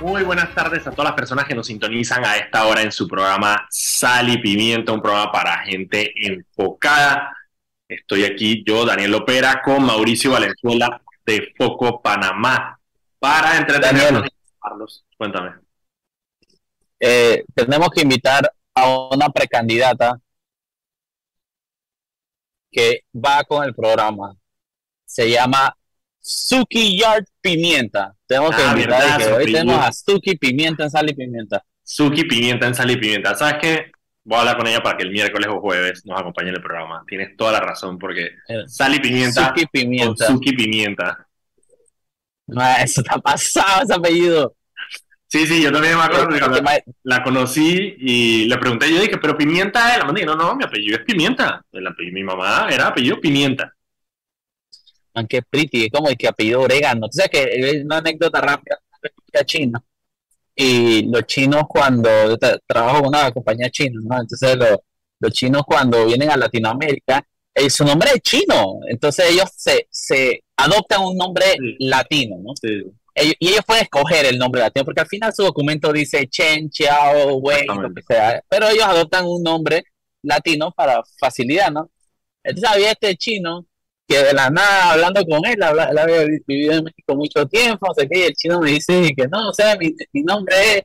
Muy buenas tardes a todas las personas que nos sintonizan a esta hora en su programa Sal y Pimienta, un programa para gente enfocada. Estoy aquí yo, Daniel Opera, con Mauricio Valenzuela de Foco Panamá para entretenernos. Carlos, cuéntame. Eh, tenemos que invitar a una precandidata que va con el programa. Se llama Suki Yard Pimienta. Tenemos que Ah, invitar que hoy tenemos a Suki Pimienta en Sal y Pimienta. Suki Pimienta en Sal y Pimienta. ¿Sabes qué? Voy a hablar con ella para que el miércoles o jueves nos acompañe en el programa. Tienes toda la razón, porque Eh, Sal y Pimienta Suki con Pimienta. Suki Pimienta. Ah, eso está pasado ese apellido. Sí, sí, yo también me acuerdo que Que la, conocí y le pregunté, yo dije, pero Pimienta es la mandé. No, no, mi apellido es Pimienta. El apellido, mi mamá era apellido Pimienta. Man, qué pretty, es como el que apellido orégano. Tú sabes que es una anécdota rápida de china. Y los chinos cuando trabajo con una compañía china, ¿no? Entonces los, los chinos cuando vienen a Latinoamérica, eh, su nombre es chino. Entonces ellos se, se adoptan un nombre Sí. latino, ¿no? Ellos- y ellos pueden escoger el nombre latino, porque al final su documento dice Chen, Chiao, Wei, lo que sea. Pero ellos adoptan un nombre latino para facilidad, ¿no? Entonces había este chino que de la nada, hablando con él, habla- él había vi- vivido en México mucho tiempo, no sé qué, y el chino me dice que no, o sea, mi, mi nombre es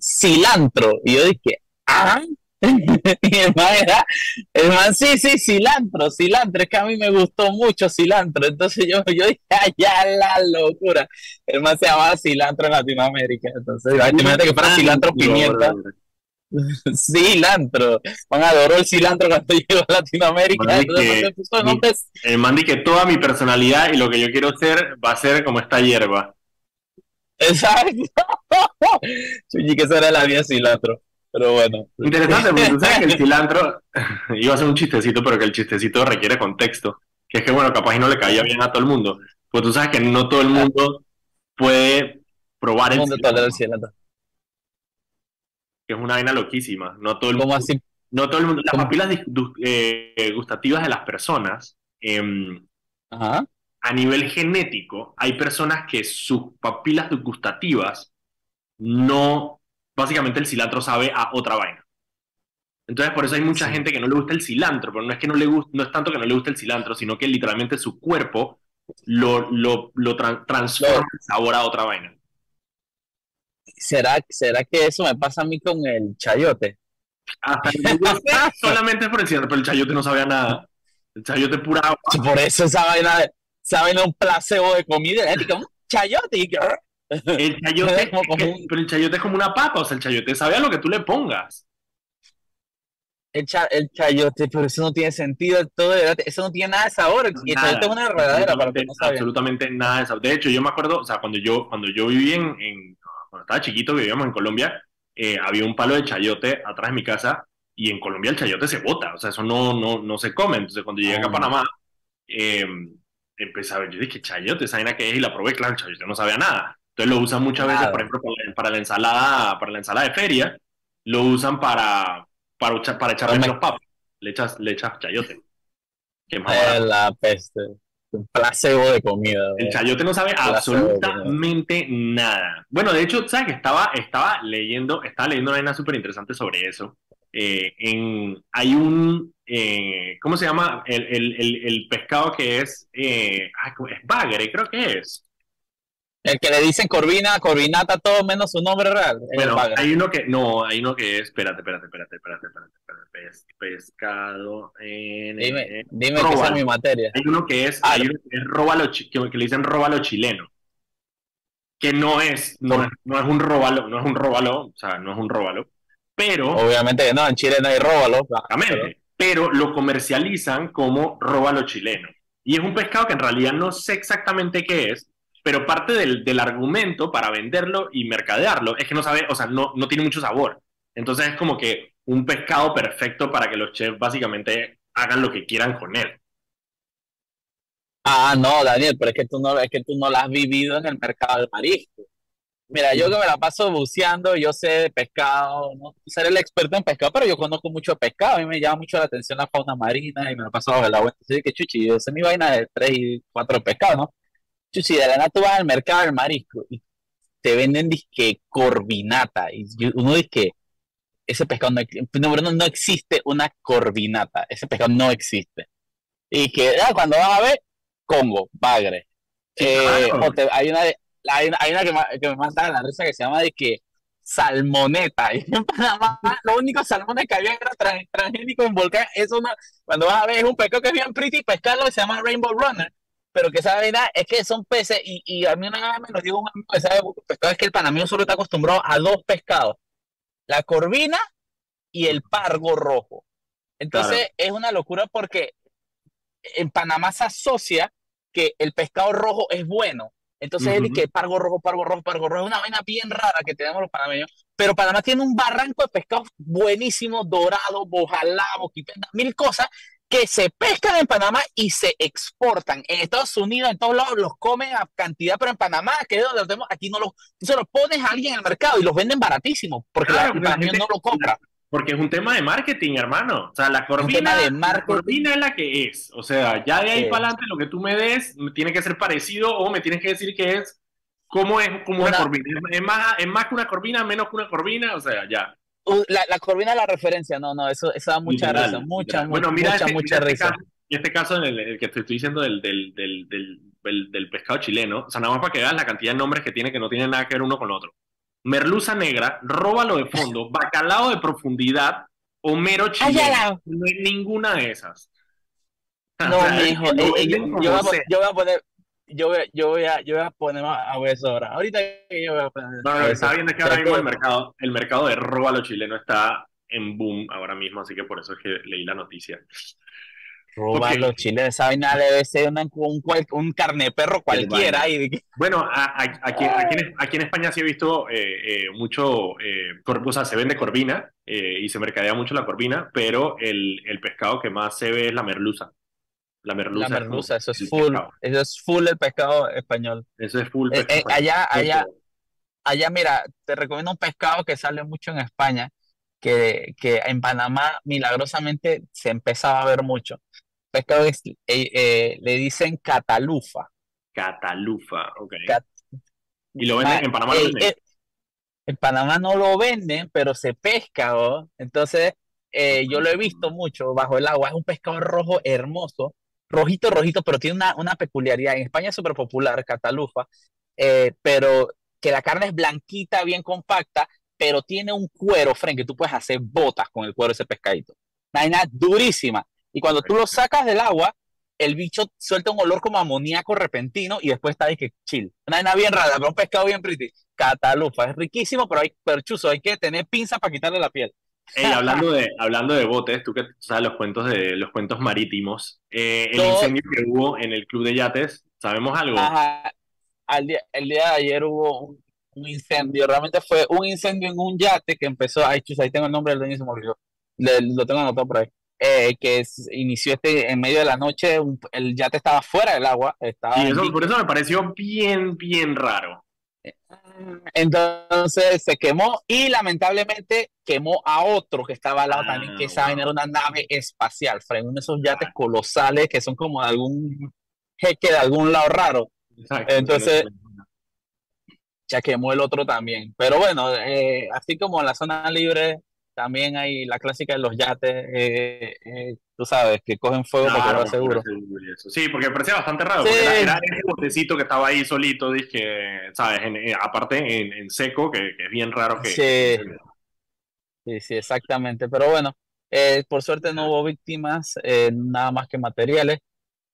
Cilantro. Y yo dije, ah, y el man era, el man, sí, sí, cilantro, cilantro, es que a mí me gustó mucho cilantro. Entonces yo, yo dije, "Ah, ya la locura. El man se llamaba cilantro en Latinoamérica. Entonces, imagínate que fuera cilantro pimienta. Cilantro. Man adoró el cilantro cuando llegó a Latinoamérica. Man, que- puso El man que toda mi personalidad y lo que yo quiero ser va a ser como esta hierba. Exacto. Chuchi, que esa era la vida cilantro. Pero bueno. Interesante, porque tú sabes que el cilantro, iba a ser un chistecito, pero que el chistecito requiere contexto. Que es que, bueno, capaz y no le caía bien a todo el mundo. Pues tú sabes que no todo el mundo puede probar el ¿Cómo te cilantro, tolera el cilantro? Que es una vaina loquísima. No todo el mundo, no todo el mundo, las ¿Cómo? papilas eh, gustativas de las personas, em, Ajá. a nivel genético, hay personas que sus papilas gustativas no, básicamente el cilantro sabe a otra vaina. Entonces, por eso hay mucha Sí. gente que no le gusta el cilantro, pero no es que no le guste, no es tanto que no le guste el cilantro, sino que literalmente su cuerpo lo, lo, lo tran- transforma el sabor a otra vaina. ¿Será, ¿Será que eso me pasa a mí con el chayote? Hasta solamente por el cilantro, pero el chayote no sabía nada. El chayote pura agua. Por eso esa vaina, esa vaina un placebo de comida. Es como un chayote. y que- El chayote, Como- como un- pero el chayote es como una papa, o sea, el chayote sabe a lo que tú le pongas. El, cha- el chayote, pero eso no tiene sentido. Todo, eso no tiene nada de sabor. Y el Nada, chayote es una enredadera para que absolutamente, no saben. absolutamente nada de eso. De hecho, yo me acuerdo, o sea, cuando yo, cuando yo viví en, en- cuando estaba chiquito, vivíamos en Colombia, eh, había un palo de chayote atrás de mi casa y en Colombia el chayote se bota, o sea, eso no, no, no se come. Entonces, cuando llegué acá a Ah. Panamá, eh, empecé a ver, yo dije, chayote, esa vaina que es, y la probé, claro, el chayote no sabía nada. Entonces lo usan muchas veces, por ejemplo, para la, para la ensalada, para la ensalada de feria, lo usan para, para, para echarle los papas. Le echas, le echas chayote. Que más la peste. Un placebo de comida. El chayote no sabe absolutamente nada. Bueno, de hecho, ¿sabes que estaba, estaba leyendo, estaba leyendo una vaina súper interesante sobre eso? Eh, en, hay un, eh, ¿cómo se llama? El, el, el, el pescado que es, eh, es bagre, creo que es. El que le dicen Corvina, Corvinata, todo menos su nombre real. Bueno, hay uno que, no, hay uno que es, espérate, espérate, espérate, espérate, espérate, espérate, pes- pescado en... Dime, dime que esa róbalo. es mi materia. Hay uno que es, Ah, hay uno que es róbalo, que, que le dicen róbalo chileno. Que no es, no, es- no es un róbalo, no es un róbalo, o sea, no es un róbalo, pero, Obviamente que no, en Chile no hay róbalo. exactamente, pero lo comercializan como róbalo chileno. Y es un pescado que en realidad no sé exactamente qué es, pero parte del, del argumento para venderlo y mercadearlo es que no sabe, o sea, no, no tiene mucho sabor. Entonces es como que un pescado perfecto para que los chefs básicamente hagan lo que quieran con él. Ah, no, Daniel, pero es que tú no, es que tú no la has vivido en el mercado del marisco. Mira, yo que me la paso buceando, yo sé de pescado, no ser el experto en pescado, pero yo conozco mucho pescado, a mí me llama mucho la atención la fauna marina y me la paso bajo el agua. Entonces, que chuchi, yo sé mi vaina de tres y cuatro pescados, ¿no? Chuchi, de la nada tú vas al mercado del marisco y te venden disque corvinata. Y uno dice que ese pescado no, no, no existe una corvinata. Ese pescado no existe. Y que ah, cuando vas a ver, Congo, Bagre. Eh, hay una, hay una, hay una que, me, que mata la risa que se llama de que salmoneta. Y en Panamá, los únicos salmones que había era transgénicos en volcán. Eso no, cuando vas a ver, es un pescado que es bien pretty pescarlo que se llama Rainbow Runner. Pero que esa verdad es que son peces, y, y a mí una vez me lo dijo un amigo que sabe pescado, es que el panameño solo está acostumbrado a dos pescados: la corvina y el pargo rojo. Entonces es una locura porque en Panamá se asocia que el pescado rojo es bueno. Entonces él dice que pargo rojo, pargo rojo, pargo rojo. Es una vaina bien rara que tenemos los panameños. Pero Panamá tiene un barranco de pescados buenísimo, dorado, bojalá, boquipenda, mil cosas que se pescan en Panamá y se exportan. En Estados Unidos, en todos lados, los comen a cantidad, pero en Panamá, que es donde los tenemos, aquí no los... Se los pones a alguien en el mercado y los venden baratísimo, porque la, gente no lo compra. Porque es un tema de marketing, hermano. O sea, la corvina, la corvina es la que es. O sea, ya de ahí para adelante lo que tú me des tiene que ser parecido o me tienes que decir que es como es como una, corvina. Es más, es más que una corvina, menos que una corvina, o sea, ya. Uh, la, la corvina es la referencia, no, no, eso, eso da mucha risa, mucha, bueno, mira mucha, este, mucha este risa. Caso, en este caso, en el, que te estoy diciendo del, del, del, del, del pescado chileno, o sea, nada más para que veas la cantidad de nombres que tiene que no tienen nada que ver uno con otro merluza negra, róbalo de fondo, bacalao de profundidad o mero chileno. No hay ninguna de esas. No, mi hijo, eh, yo, voy a, poner, yo voy, yo voy a, yo voy a poner a eso ahora. Ahorita yo voy a poner. No, no, está viendo que ahora mismo el mercado, el mercado de róbalo chileno está en boom ahora mismo, así que por eso es que leí la noticia. Robar los chiles, esa vaina debe ser un, un carne perro cualquiera. Y... Bueno, aquí, aquí, en, España sí he visto eh, eh, mucho, eh, o sea, se vende corvina eh, y se mercadea mucho la corvina, pero el, el, pescado que más se ve es la merluza. La merluza. La merluza, eso es full, eso es full el pescado español. Eso es full. allá, allá, allá, mira, te recomiendo un pescado que sale mucho en España, que, que en Panamá milagrosamente se empezaba a ver mucho pescado es, eh, eh, le dicen catalufa. Catalufa, ok. y lo venden en Panamá. Eh, en Panamá no lo venden, pero se pesca, Entonces, yo lo he visto mucho bajo el agua. Es un pescado rojo hermoso, rojito, rojito, pero tiene una, una peculiaridad. En España es súper popular, catalufa, pero que la carne es blanquita, bien compacta, pero tiene un cuero, Frank, que tú puedes hacer botas con el cuero de ese pescadito. Una durísima. Y cuando tú lo sacas del agua, el bicho suelta un olor como amoníaco repentino y después está ahí que chill. Una vaina bien rara, pero un pescado bien pretty. Catalufa, es riquísimo, pero hay perchuzo, hay que tener pinzas para quitarle la piel. hablando de, hablando de botes, tú que sabes los cuentos de los cuentos marítimos, eh, el incendio que hubo en el club de yates, ¿sabemos algo? Ajá. día, el día de ayer hubo un, incendio, realmente fue un incendio en un yate que empezó, ay, chus, ahí tengo el nombre del dueño se me lo tengo anotado por ahí. Eh, que inició este en medio de la noche, el yate estaba fuera del agua. Estaba por eso me pareció bien, bien raro. Entonces se quemó y lamentablemente quemó a otro que estaba al lado también, que esa era una nave espacial, frente de esos yates colosales que son como de algún jeque de algún lado raro. Entonces ya quemó el otro también. Pero bueno, eh, así como en la zona libre también hay la clásica de los yates, eh, eh, tú sabes, que cogen fuego porque no seguro. Sí, porque me parecía bastante raro, porque era, el botecito que estaba ahí solito, dije, ¿sabes? Eh, aparte en, seco, que, es bien raro que... Sí, sí, sí exactamente. Pero bueno, por suerte no hubo víctimas, nada más que materiales.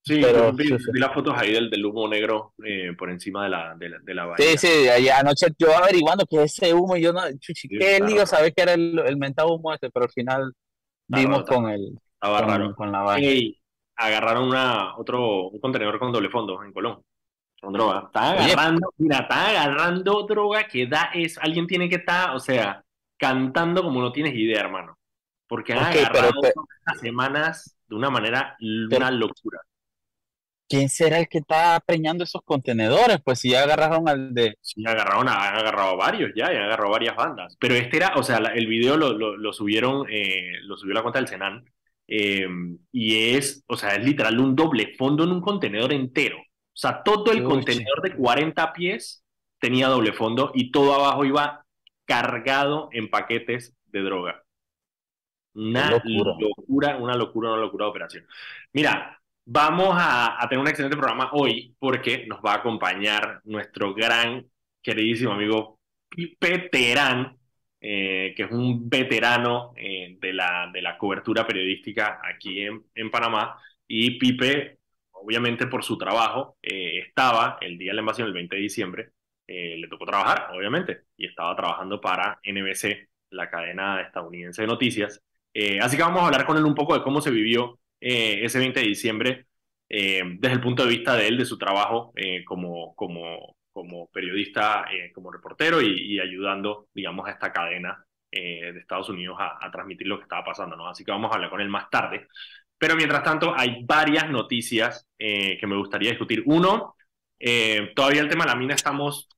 Sí, pero vi, las fotos ahí del, del humo negro eh, por encima de la, de la, de la Sí, sí, anoche yo averiguando que ese humo, yo no, chuchi, qué lío sabés que era el, el mentado humo este, pero al final vimos con el con, con, la vaina. agarraron una, otro, un contenedor con doble fondo en Colón, con droga. Están agarrando, mira, están agarrando droga que da es, alguien tiene que estar, o sea, cantando como no tienes idea, hermano. Porque han agarrado pero, semanas de una manera, una locura. ¿Quién será el que está preñando esos contenedores? Pues si ya agarraron al de... Sí, agarraron, han agarrado varios ya, ya han agarrado varias bandas. Pero este era, o sea, el video lo, lo, subieron, eh, lo subió la cuenta del Senan, em, y es, o sea, es literal un doble fondo en un contenedor entero. O sea, todo el contenedor de 40 pies tenía doble fondo y todo abajo iba cargado en paquetes de droga. Una locura. una locura, una locura de operación. Mira, vamos a, tener un excelente programa hoy porque nos va a acompañar nuestro gran, queridísimo amigo Pipe Terán, eh, que es un veterano eh, de, la, de la cobertura periodística aquí en, en Panamá. Y Pipe, obviamente por su trabajo, eh, estaba el día de la invasión, el 20 de diciembre, le tocó trabajar, obviamente, y estaba trabajando para NBC, la cadena estadounidense de noticias. Eh, así que vamos a hablar con él un poco de cómo se vivió eh, ese 20 de diciembre eh, desde el punto de vista de él, de su trabajo como, como, como periodista, como reportero y, ayudando, digamos, a esta cadena de Estados Unidos a, transmitir lo que estaba pasando, ¿no? Así que vamos a hablar con él más tarde. Pero mientras tanto, hay varias noticias que me gustaría discutir. Uno, todavía el tema de la mina estamos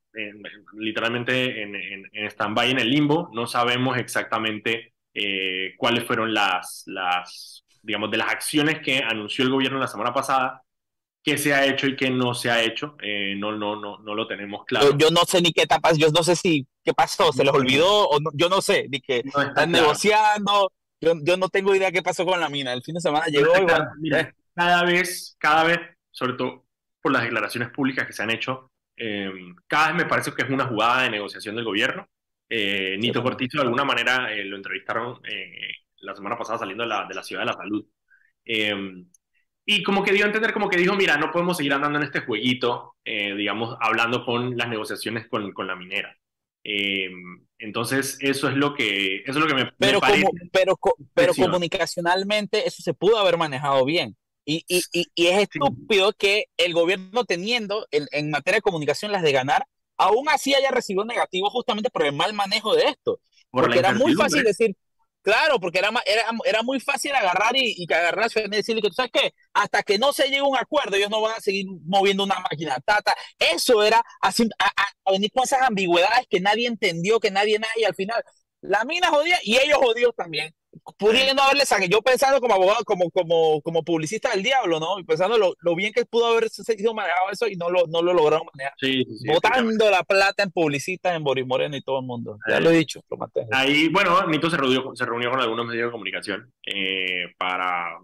literalmente en, en, en stand-by, en el limbo. No sabemos exactamente eh, cuáles fueron las, las, digamos, de las acciones que anunció el gobierno la semana pasada, qué se ha hecho y qué no se ha hecho, eh, no, no, no, no lo tenemos claro. Yo, no sé ni qué etapas, yo no sé si, qué pasó, se les olvidó, o yo no sé, ni que están negociando, yo, yo, no tengo idea qué pasó con la mina, el fin de semana llegó eh. cada vez, cada vez, sobre todo por las declaraciones públicas que se han hecho, cada vez me parece que es una jugada de negociación del gobierno, eh, Nito Cortizo de alguna manera eh, lo entrevistaron eh, la semana pasada saliendo de la, de la Ciudad de la Salud. Em, y como que dio a entender, como que dijo, mira, no podemos seguir andando en este jueguito, digamos, hablando con las negociaciones con, con la minera. Em, entonces, eso es lo que, eso es lo que me, pero parece. pero pero comunicacionalmente eso se pudo haber manejado bien. Y, y, y, es estúpido que el gobierno teniendo en, en materia de comunicación las de ganar, aún así haya recibido negativo justamente por el mal manejo de esto. porque era muy fácil decir, claro, porque era, era, era muy fácil agarrar y, y agarrar y decirle que sabes qué, hasta que no se llegue a un acuerdo, ellos no van a seguir moviendo una máquina. Tata. Eso era así, a, venir con esas ambigüedades que nadie entendió, que nadie, nadie, al final, la mina jodía y ellos jodidos también pudiendo haberle sacado, yo pensando como abogado, como, como, como publicista del diablo, ¿no? Y pensando lo, lo bien que pudo haber sido manejado eso y no lo, no lo lograron manejar. Sí, Botando la plata en publicistas, en Boris Moreno y todo el mundo. Ya lo he dicho, lo Ahí, bueno, Nito se reunió, se reunió con algunos medios de comunicación eh, para,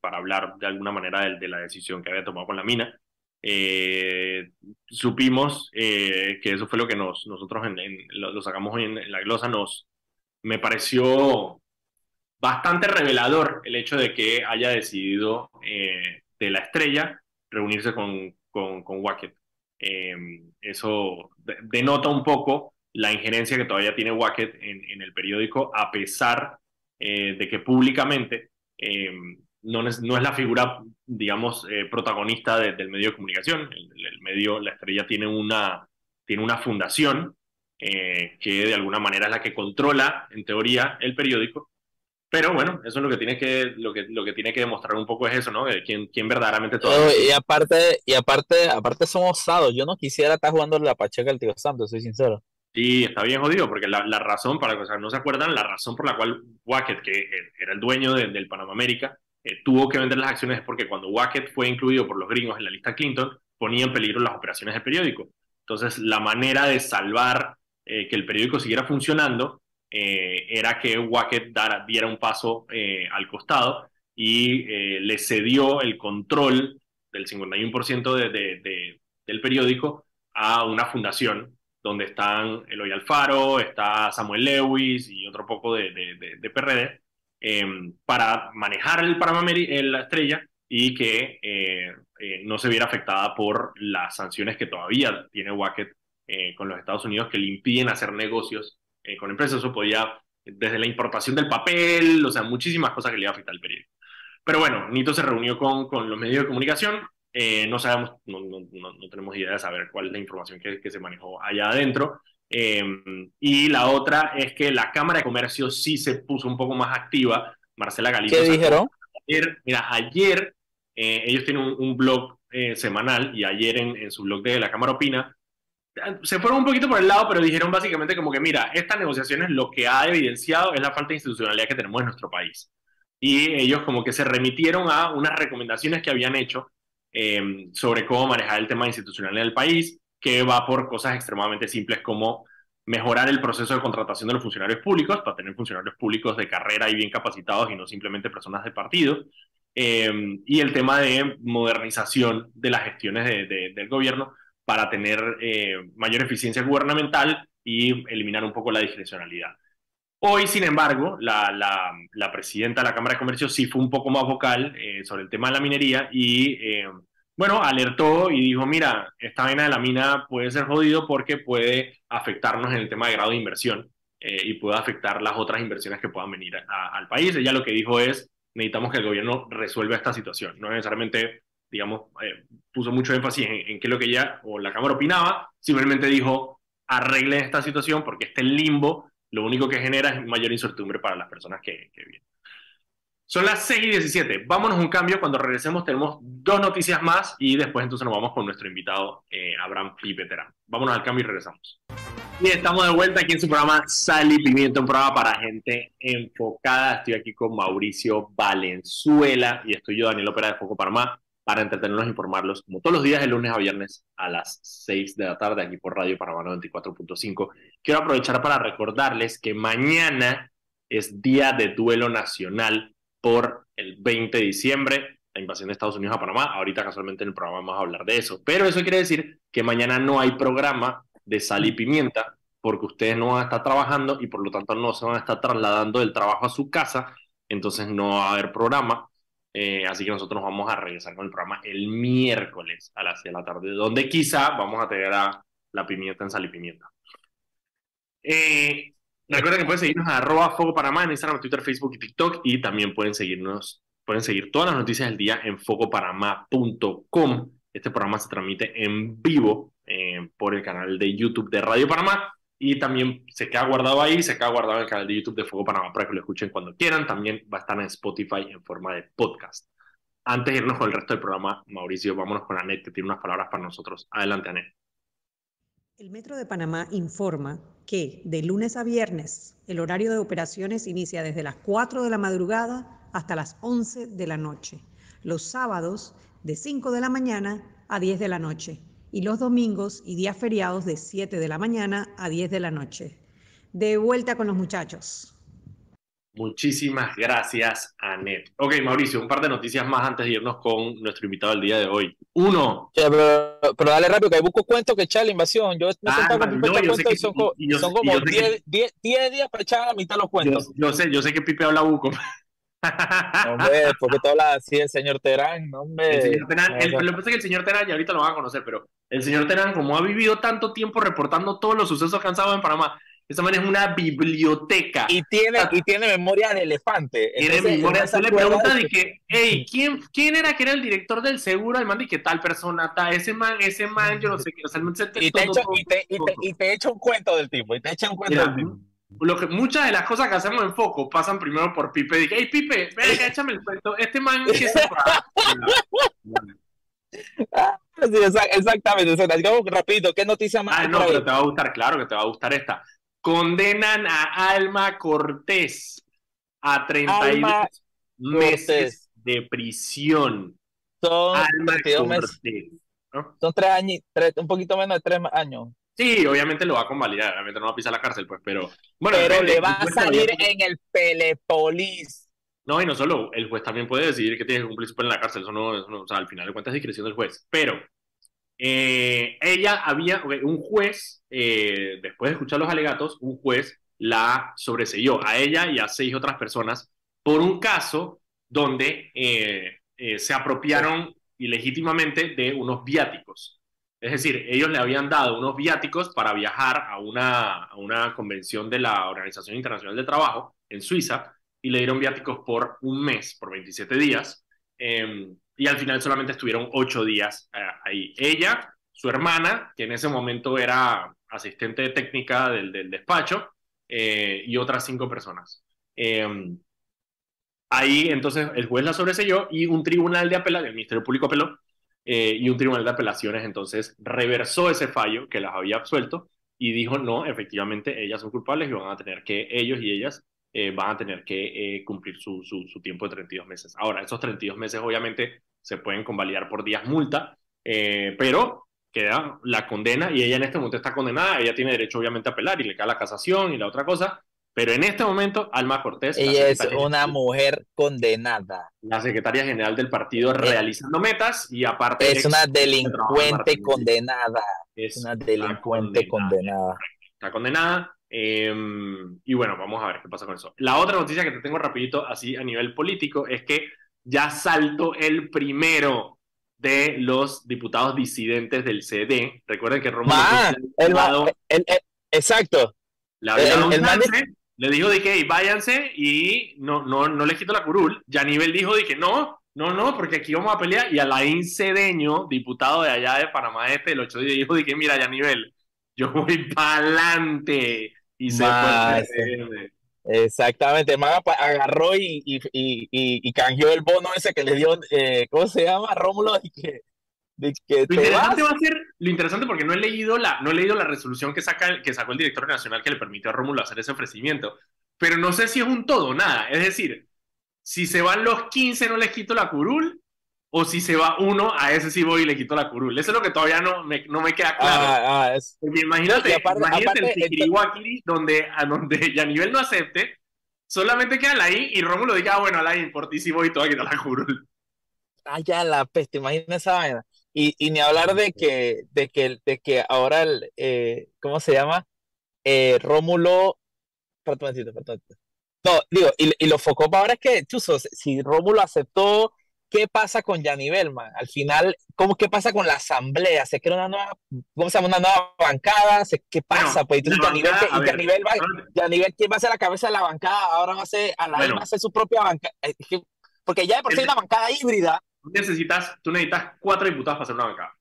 para hablar de alguna manera de, de, la decisión que había tomado con la mina. Eh, supimos eh, que eso fue lo que nos, nosotros en, lo, sacamos hoy en, en la glosa, nos, me pareció bastante revelador el hecho de que haya decidido eh, de la estrella reunirse con, con, con Wackett. Eh, eso denota un poco la injerencia que todavía tiene Wackett en, el periódico, a pesar eh, de que públicamente no es, no, es, la figura, digamos, protagonista del medio de comunicación. El, medio, la estrella tiene una, tiene una fundación que de alguna manera es la que controla, en teoría, el periódico pero bueno, eso es lo que tiene que, lo que, lo que, tiene que demostrar un poco es eso, ¿no? De quién, quién verdaderamente todo. y aparte, y aparte, aparte somos osados. Yo no quisiera estar jugando la pacheca del tío Santos, soy sincero. Sí, está bien jodido, porque la, la razón, para que no se acuerdan, la razón por la cual Wackett, que era el dueño del Panamá América, eh, tuvo que vender las acciones es porque cuando Wackett fue incluido por los gringos en la lista Clinton, ponía en peligro las operaciones del periódico. Entonces, la manera de salvar eh, que el periódico siguiera funcionando eh, era que Wackett diera un paso eh, al costado y eh, le cedió el control del 51% de, de, del periódico a una fundación donde están Eloy Alfaro, está Samuel Lewis y otro poco de, de PRD, em, para manejar el Panamá la estrella y que no se viera afectada por las sanciones que todavía tiene Wackett con los Estados Unidos que le impiden hacer negocios eh, con empresas, eso podía, desde la importación del papel, o sea, muchísimas cosas que le iba a afectar al periódico. Pero bueno, Nito se reunió con, con los medios de comunicación, eh, no sabemos, no, no, no, tenemos idea de saber cuál es la información que, que se manejó allá adentro. Em, y la otra es que la Cámara de Comercio sí se puso un poco más activa. Marcela Galindo. ¿Qué dijeron? Ayer, mira, ayer eh, ellos tienen un, blog semanal y ayer en, en, su blog de la Cámara Opina se fueron un poquito por el lado, pero dijeron básicamente como que, mira, estas negociaciones lo que ha evidenciado es la falta de institucionalidad que tenemos en nuestro país. Y ellos como que se remitieron a unas recomendaciones que habían hecho em, sobre cómo manejar el tema institucional en el país. que va por cosas extremadamente simples como mejorar el proceso de contratación de los funcionarios públicos, para tener funcionarios públicos de carrera y bien capacitados y no simplemente personas de partido, eh, y el tema de modernización de las gestiones del gobierno para tener eh, mayor eficiencia gubernamental y eliminar un poco la discrecionalidad. Hoy, sin embargo, la, la, presidenta de la Cámara de Comercio sí fue un poco más vocal eh, sobre el tema de la minería y, bueno, alertó y dijo, mira, esta vaina de la mina puede ser jodido porque puede afectarnos en el tema de grado de inversión y puede afectar las otras inversiones que puedan venir al país. Ella lo que dijo es, necesitamos que el gobierno resuelva esta situación. No necesariamente, digamos, eh, puso mucho énfasis en, en qué es lo que ella o la Cámara opinaba, simplemente dijo, arreglen esta situación porque este limbo lo único que genera es mayor incertidumbre para las personas que, que vienen. Son las 6 y 17. Vámonos un cambio. Cuando regresemos tenemos dos noticias más y después entonces nos vamos con nuestro invitado eh, Abraham Felipe Terán. Vámonos al cambio y regresamos. Y estamos de vuelta aquí en su programa Sal y Pimiento, un programa para gente enfocada. Estoy aquí con Mauricio Valenzuela y estoy yo, Daniel Ópera de Foco Parma, para entretenernos e informarlos como todos los días de lunes a viernes a las 6 de la tarde aquí por Radio Panamá 94.5. Quiero aprovechar para recordarles que mañana es Día de Duelo Nacional por el 20 de diciembre, la invasión de Estados Unidos a Panamá. Ahorita casualmente en el programa vamos a hablar de eso. Pero eso quiere decir que mañana no hay programa de sal y pimienta porque ustedes no van a estar trabajando y por lo tanto no se van a estar trasladando del trabajo a su casa, entonces no va a haber programa. Eh, así que nosotros nos vamos a regresar con el programa el miércoles a las 6 de la tarde, donde quizá vamos a tener a la pimienta en sal y pimienta. Eh, recuerden que pueden seguirnos a arroba Foco Panamá en Instagram, Twitter, Facebook y TikTok y también pueden seguirnos, pueden seguir todas las noticias del día en focopanamá.com. Este programa se transmite en vivo eh, por el canal de YouTube de Radio Panamá y también se queda guardado ahí, se queda guardado en el canal de YouTube de Fuego Panamá para que lo escuchen cuando quieran. También va a estar en Spotify en forma de podcast. Antes de irnos con el resto del programa, Mauricio, vámonos con Anet, que tiene unas palabras para nosotros. Adelante, Anet. El Metro de Panamá informa que de lunes a viernes el horario de operaciones inicia desde las 4 de la madrugada hasta las 11 de la noche. Los sábados de 5 de la mañana a 10 de la noche y los domingos y días feriados de 7 de la mañana a 10 de la noche. De vuelta con los muchachos. Muchísimas gracias, Anet. Ok, Mauricio, un par de noticias más antes de irnos con nuestro invitado del día de hoy. Uno. pero, dale rápido, que hay busco cuentos que echar la invasión. Yo me ah, no, yo sé que, son, son, como 10 días para echar a la mitad los cuentos. Yo, sé, yo sé que Pipe habla buco. Hombre, porque te habla así el señor Terán, hombre. El señor Terán, el, lo que pasa es que el señor Terán, y ahorita lo van a conocer, pero el señor Terán, como ha vivido tanto tiempo reportando todos los sucesos que han estado en Panamá, esa manera es una biblioteca. Y tiene, y tiene memoria de elefante. Tiene memoria, se le pregunta de que, hey, ¿quién, ¿quién era que era el director del seguro? Al man, y que tal persona, está ese man, ese man, yo no sé qué. O sea, y, te echa, y, te, y, te, y te echa un cuento del tipo, y te echa un cuento del tipo lo que, muchas de las cosas que hacemos en foco pasan primero por Pipe. Dije, hey Pipe, ven échame el cuento. Este man que se sí, exactamente, digamos rapidito, ¿qué noticia más? Ah, no, pero te va a gustar, claro que te va a gustar esta. Condenan a Alma Cortés a 32 meses de prisión. Son Alma Cortés. Son tres años, un poquito menos de tres años. Sí, obviamente lo va a convalidar, obviamente no va a pisar la cárcel, pues, pero bueno. Pero le va a salir en el Pelepolis. No, y no solo, el juez también puede decidir que tiene que cumplir su pena en la cárcel, eso no, o sea, al final de cuentas es discreción del juez. Pero eh, ella había, un juez, eh, después de escuchar los alegatos, un juez la sobreseyó a ella y a seis otras personas por un caso donde eh, se apropiaron ilegítimamente de unos viáticos. Es decir, ellos le habían dado unos viáticos para viajar a una, a una convención de la Organización Internacional del Trabajo en Suiza y le dieron viáticos por un mes, por 27 días. Em, y al final solamente estuvieron ocho días eh, ahí. Ella, su hermana, que en ese momento era asistente técnica del, del despacho, eh, y otras cinco personas. Em, ahí entonces el juez la sobreseyó y un tribunal de apelación, el Ministerio Público apeló, eh, y un tribunal de apelaciones entonces reversó ese fallo que las había absuelto y dijo, no, efectivamente ellas son culpables y van a tener que, ellos y ellas eh, van a tener que eh, cumplir su, su, tiempo de 32 meses. Ahora, esos 32 meses obviamente se pueden convalidar por días multa, pero queda la condena y ella en este momento está condenada, ella tiene derecho obviamente a apelar y le cae la casación y la otra cosa, pero en este momento Alma Cortés... Ella es una mujer condenada. La secretaria general del partido realizando metas y aparte... Es una delincuente condenada. Es una delincuente condenada. Está condenada. Em, y bueno, vamos a ver qué pasa con eso. La otra noticia que te tengo rapidito, así a nivel político, es que ya saltó el primero de los diputados disidentes del CD. Recuerden que Romulo... el, exacto. La le dijo, dije, váyanse y no, no, no le quito la curul. Yanivel dijo, dije, no, no, no, porque aquí vamos a pelear. Y Alain Cedeño, diputado de allá de Panamá Este, el 8 días, dijo, dije, mira, Yanivel, yo voy para adelante. Y se fue. Exactamente, Maga agarró y, y, y, y, canjeó el bono ese que le dio, eh, ¿cómo se llama? Rómulo, y que lo interesante va a ser, lo interesante porque no he leído la, no he leído la resolución que, saca, que sacó el director nacional que le permitió a Rómulo hacer ese ofrecimiento, pero no sé si es un todo o nada, es decir, si se van los 15 no les quito la curul, o si se va uno, a ese sí voy y le quito la curul. Eso es lo que todavía no me, no me queda claro. Ah, ah, es... imagínate, imagínate el donde, a donde Yanivel no acepte, solamente queda ahí y Rómulo diga, ah, bueno, Alain, por ti sí voy y te voy a quitar la curul. Ah, ya la peste, imagínate esa vaina. Y, y ni hablar de que, de que, de que ahora, el, eh, ¿cómo se llama? Eh, Rómulo, perdón, perdón. No, digo, y, y lo focó para ahora es que, chuso, si Rómulo aceptó, ¿qué pasa con Yanivel, man? Al final, ¿cómo qué pasa con la asamblea? ¿Se crea una nueva, ¿cómo se llama? Una nueva bancada? ¿Qué pasa? pues entonces va, Yanivel, ¿quién va a ser la cabeza de la bancada? Ahora va a ser, a la va a ser su propia bancada. Porque ya de por sí hay una bancada híbrida necesitas, tú necesitas cuatro diputados para hacer una bancada.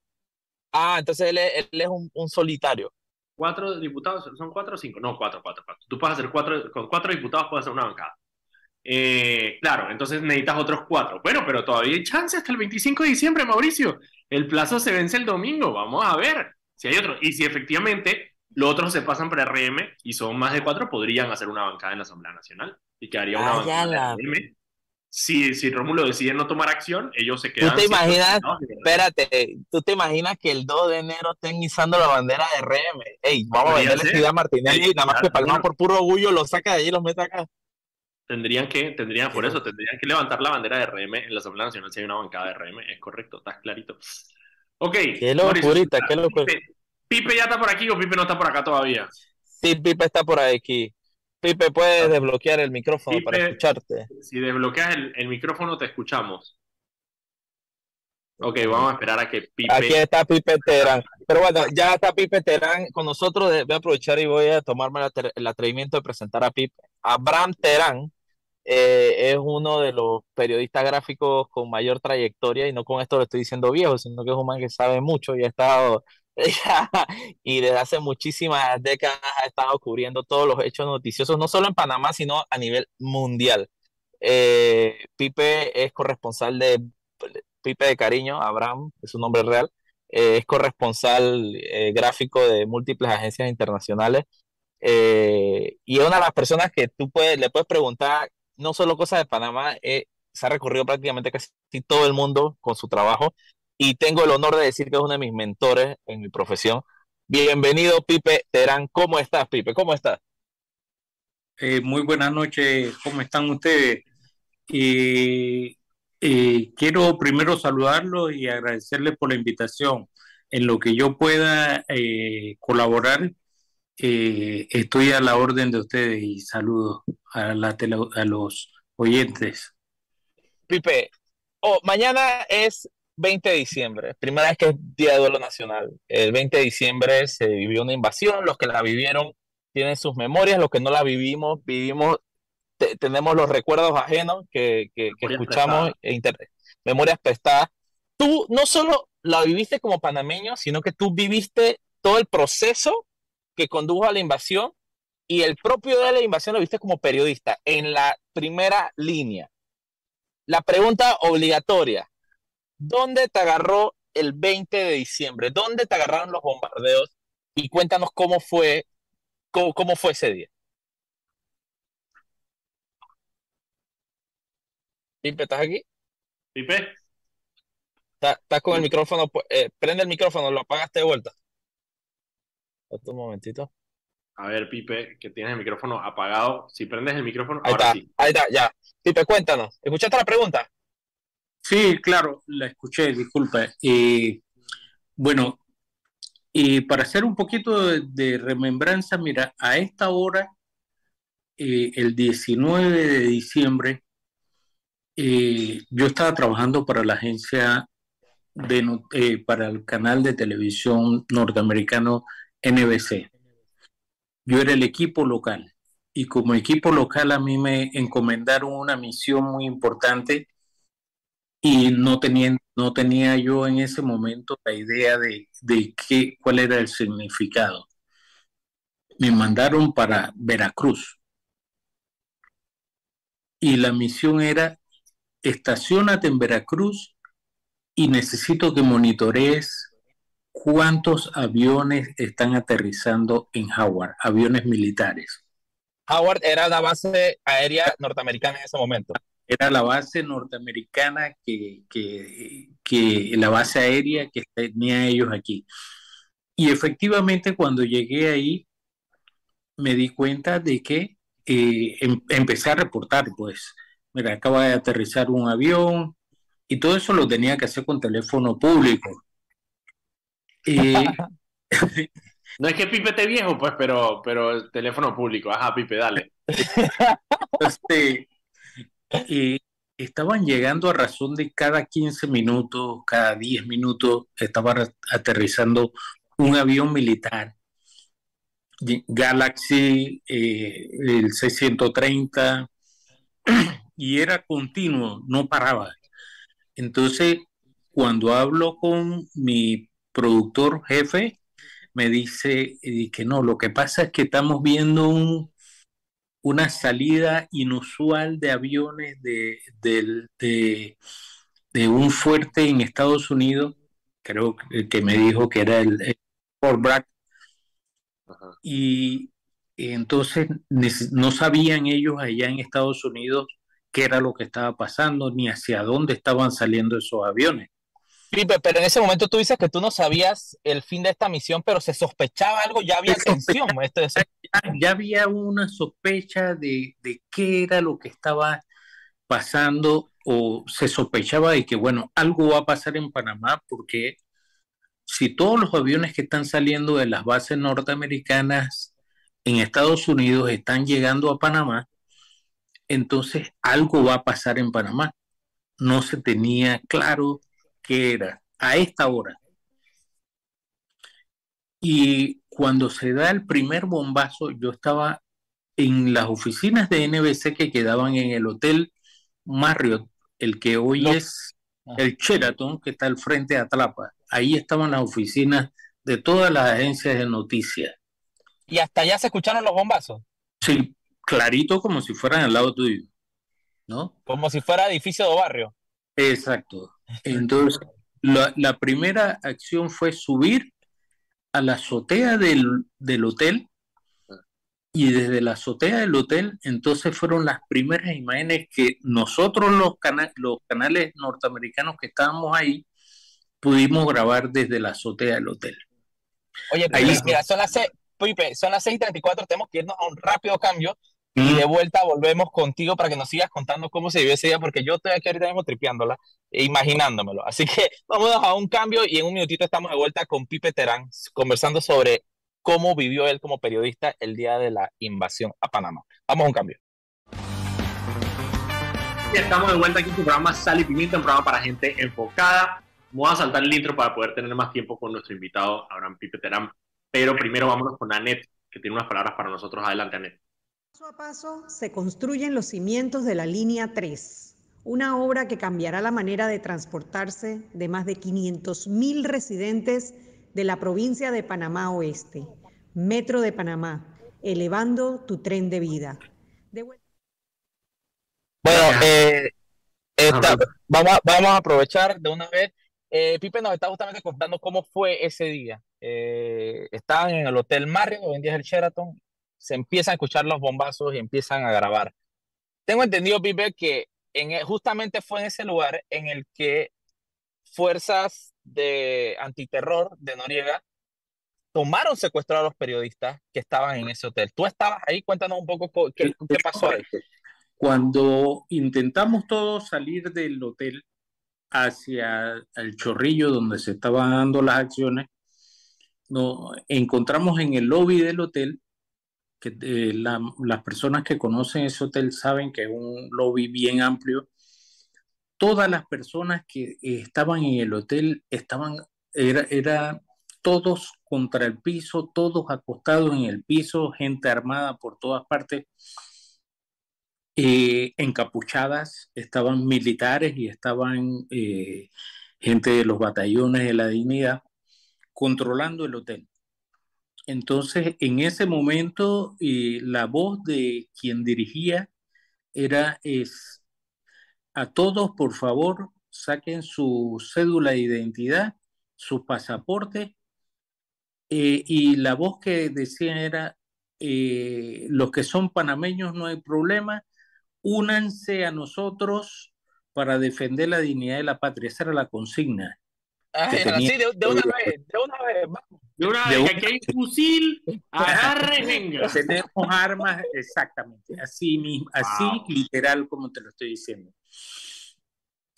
Ah, entonces él es, él es un, un, solitario. ¿Cuatro diputados? ¿Son cuatro o cinco? No, cuatro, cuatro, cuatro. Tú puedes hacer cuatro, con cuatro diputados puedes hacer una bancada. Eh, claro, entonces necesitas otros cuatro. Bueno, pero todavía hay chance hasta el 25 de diciembre, Mauricio. El plazo se vence el domingo. Vamos a ver si hay otro. Y si efectivamente los otros se pasan por RM y son más de cuatro, podrían hacer una bancada en la Asamblea Nacional. Y quedaría una ah, bancada RM si, si Rómulo decide no tomar acción, ellos se quedan. ¿Tú te imaginas, espérate, tú te imaginas que el 2 de enero estén izando la bandera de RM? Ey, vamos a venderle a Martinelli y nada más que Palma por puro orgullo lo saca de allí y lo mete acá. Tendrían que, tendrían, por eso, tendrían que levantar la bandera de RM en la Asamblea Nacional si hay una bancada de RM, es correcto, está clarito. Ok. Qué locurita, qué locura. Pipe, Pipe ya está por aquí o Pipe no está por acá todavía. Sí, Pipe está por aquí. Pipe, puedes desbloquear el micrófono para escucharte. Si desbloqueas el, micrófono, te escuchamos. Ok, vamos a esperar a que Pipe. Aquí está Pipe Terán. Pero bueno, ya está Pipe Terán con nosotros. Voy a aprovechar y voy a tomarme el atrevimiento de presentar a Pipe. Abraham Terán eh, es uno de los periodistas gráficos con mayor trayectoria, y no con esto lo estoy diciendo viejo, sino que es un man que sabe mucho y ha estado y desde hace muchísimas décadas ha estado cubriendo todos los hechos noticiosos, no solo en Panamá, sino a nivel mundial. Eh, Pipe es corresponsal de Pipe de Cariño, Abraham, es su nombre real, eh, es corresponsal eh, gráfico de múltiples agencias internacionales y es una de las personas que tú puedes, le puedes preguntar no solo cosas de Panamá, se ha recorrido prácticamente casi todo el mundo con su trabajo y tengo el honor de decir que es uno de mis mentores en mi profesión. Bienvenido, Pipe Terán. ¿Cómo estás, Pipe? ¿Cómo estás? Eh, muy buenas noches, ¿cómo están ustedes? Y quiero primero saludarlo y agradecerle por la invitación. En lo que yo pueda eh, colaborar, eh, estoy a la orden de ustedes y saludo a, la a los oyentes. Pipe, oh, mañana es 20 de diciembre, primera vez que es Día de Duelo Nacional. El 20 de diciembre se vivió una invasión, los que la vivieron tienen sus memorias, los que no la vivimos, vivimos, tenemos los recuerdos ajenos que, que, escuchamos, e memorias prestadas. Tú no solo la viviste como panameño, sino que tú viviste todo el proceso que condujo a la invasión y el propio de la invasión lo viste como periodista en la primera línea. La pregunta obligatoria, ¿Dónde te agarró el 20 de diciembre? ¿Dónde te agarraron los bombardeos? Y cuéntanos cómo fue, cómo, fue ese día. Pipe, ¿estás aquí? Pipe. Estás con el micrófono, eh, prende el micrófono, lo apagaste de vuelta. Un momentito. A ver, Pipe, que tienes el micrófono apagado. Si prendes el micrófono, ahí ahora está, sí. Ahí está, ya. Pipe, cuéntanos. ¿Escuchaste la pregunta? Sí, claro, la escuché, disculpa. Eh, bueno, y para hacer un poquito de, remembranza, mira, a esta hora, eh, el 19 de diciembre, eh, yo estaba trabajando para la agencia de, para el canal de televisión norteamericano NBC. Yo era el equipo local y como equipo local a mí me encomendaron una misión muy importante y no tenía, no tenía yo en ese momento la idea de, de qué, cuál era el significado. Me mandaron para Veracruz y la misión era estacionate en Veracruz y necesito que monitorees cuántos aviones están aterrizando en Howard, aviones militares. Howard era la base aérea norteamericana en ese momento era la base norteamericana que, que, que, la base aérea que tenía ellos aquí. Y efectivamente cuando llegué ahí me di cuenta de que eh, em, empecé a reportar, pues, mira, acaba de aterrizar un avión y todo eso lo tenía que hacer con teléfono público. no es que Pipe te viejo, pues, pero, pero el teléfono público. Ajá, Pipe, dale. Este, estaban llegando a razón de cada 15 minutos, cada 10 minutos, estaba aterrizando un avión militar. Galaxy, eh, el 630, y era continuo, no paraba. Entonces, cuando hablo con mi productor jefe, me dice eh, que no, lo que pasa es que estamos viendo un, una salida inusual de aviones de, de, un fuerte en Estados Unidos, creo que me dijo que era el, Fort Bragg, y entonces no sabían ellos allá en Estados Unidos qué era lo que estaba pasando ni hacia dónde estaban saliendo esos aviones. Pipe, pero en ese momento tú dices que tú no sabías el fin de esta misión, pero se sospechaba algo, ya había tensión. Esto ya, había una sospecha de, de, qué era lo que estaba pasando o se sospechaba de que, bueno, algo va a pasar en Panamá porque si todos los aviones que están saliendo de las bases norteamericanas en Estados Unidos están llegando a Panamá, entonces algo va a pasar en Panamá. No se tenía claro que era a esta hora. Y cuando se da el primer bombazo, yo estaba en las oficinas de NBC que quedaban en el Hotel Marriott, el que hoy es el Sheraton, que está al frente de Atlapa. Ahí estaban las oficinas de todas las agencias de noticias. ¿Y hasta allá se escucharon los bombazos? Sí, clarito como si fueran al lado tuyo, ¿no? Como si fuera edificio de barrio. Exacto. Entonces, la, primera acción fue subir a la azotea del, hotel y desde la azotea del hotel entonces fueron las primeras imágenes que nosotros los, los canales norteamericanos que estábamos ahí pudimos grabar desde la azotea del hotel. Oye, mira, son las, son las 6.34, tenemos que irnos a un rápido cambio y de vuelta volvemos contigo para que nos sigas contando cómo se vivió ese día, porque yo estoy aquí ahorita mismo tripeándola e imaginándomelo. Así que vamos a un cambio y en un minutito estamos de vuelta con Pipe Terán conversando sobre cómo vivió él como periodista el día de la invasión a Panamá. Vamos a un cambio. estamos de vuelta aquí en tu programa Sal y Pimienta, un programa para gente enfocada. Vamos a saltar el intro para poder tener más tiempo con nuestro invitado, Abraham Pipe Terán. Pero primero vámonos con Anet, que tiene unas palabras para nosotros. Adelante, Anet. Paso a paso se construyen los cimientos de la línea 3, una obra que cambiará la manera de transportarse de más de 500.000 residentes de la provincia de Panamá Oeste. Metro de Panamá, elevando tu tren de vida. Bueno, eh, vamos, vamos a aprovechar de una vez. Eh, Pipe nos está justamente contando cómo fue ese día. Eh, estaban en el Hotel Marriott, hoy en día es el Sheraton, se empiezan a escuchar los bombazos y empiezan a grabar. Tengo entendido, Pipe, que en, e, justamente fue en ese lugar en el que fuerzas de antiterror de Noriega tomaron secuestrados a los periodistas que estaban en ese hotel. ¿Tú estabas ahí? Cuéntanos un poco qué, qué pasó ahí. Cuando intentamos todos salir del hotel hacia el chorrillo donde se estaban dando las acciones, nos encontramos en el lobby del hotel, que eh, las personas que conocen ese hotel saben que es un lobby bien amplio. Todas las personas que estaban en el hotel estaban, era, era todos contra el piso, todos acostados en el piso, gente armada por todas partes, eh, encapuchadas, estaban militares y estaban eh, gente de los batallones de la dignidad controlando el hotel. Entonces, en ese momento, eh, la voz de quien dirigía era es, a todos, por favor, saquen su cédula de identidad, su pasaporte, eh, y la voz que decía era, eh, los que son panameños no hay problema, únanse a nosotros para defender la dignidad de la patria. Esa era la consigna. Ah, de, una vez, de una vez, vamos. De una vez, que aquí hay fusil, agarre, venga. Tenemos armas, exactamente, así mismo, así literal como te lo estoy diciendo.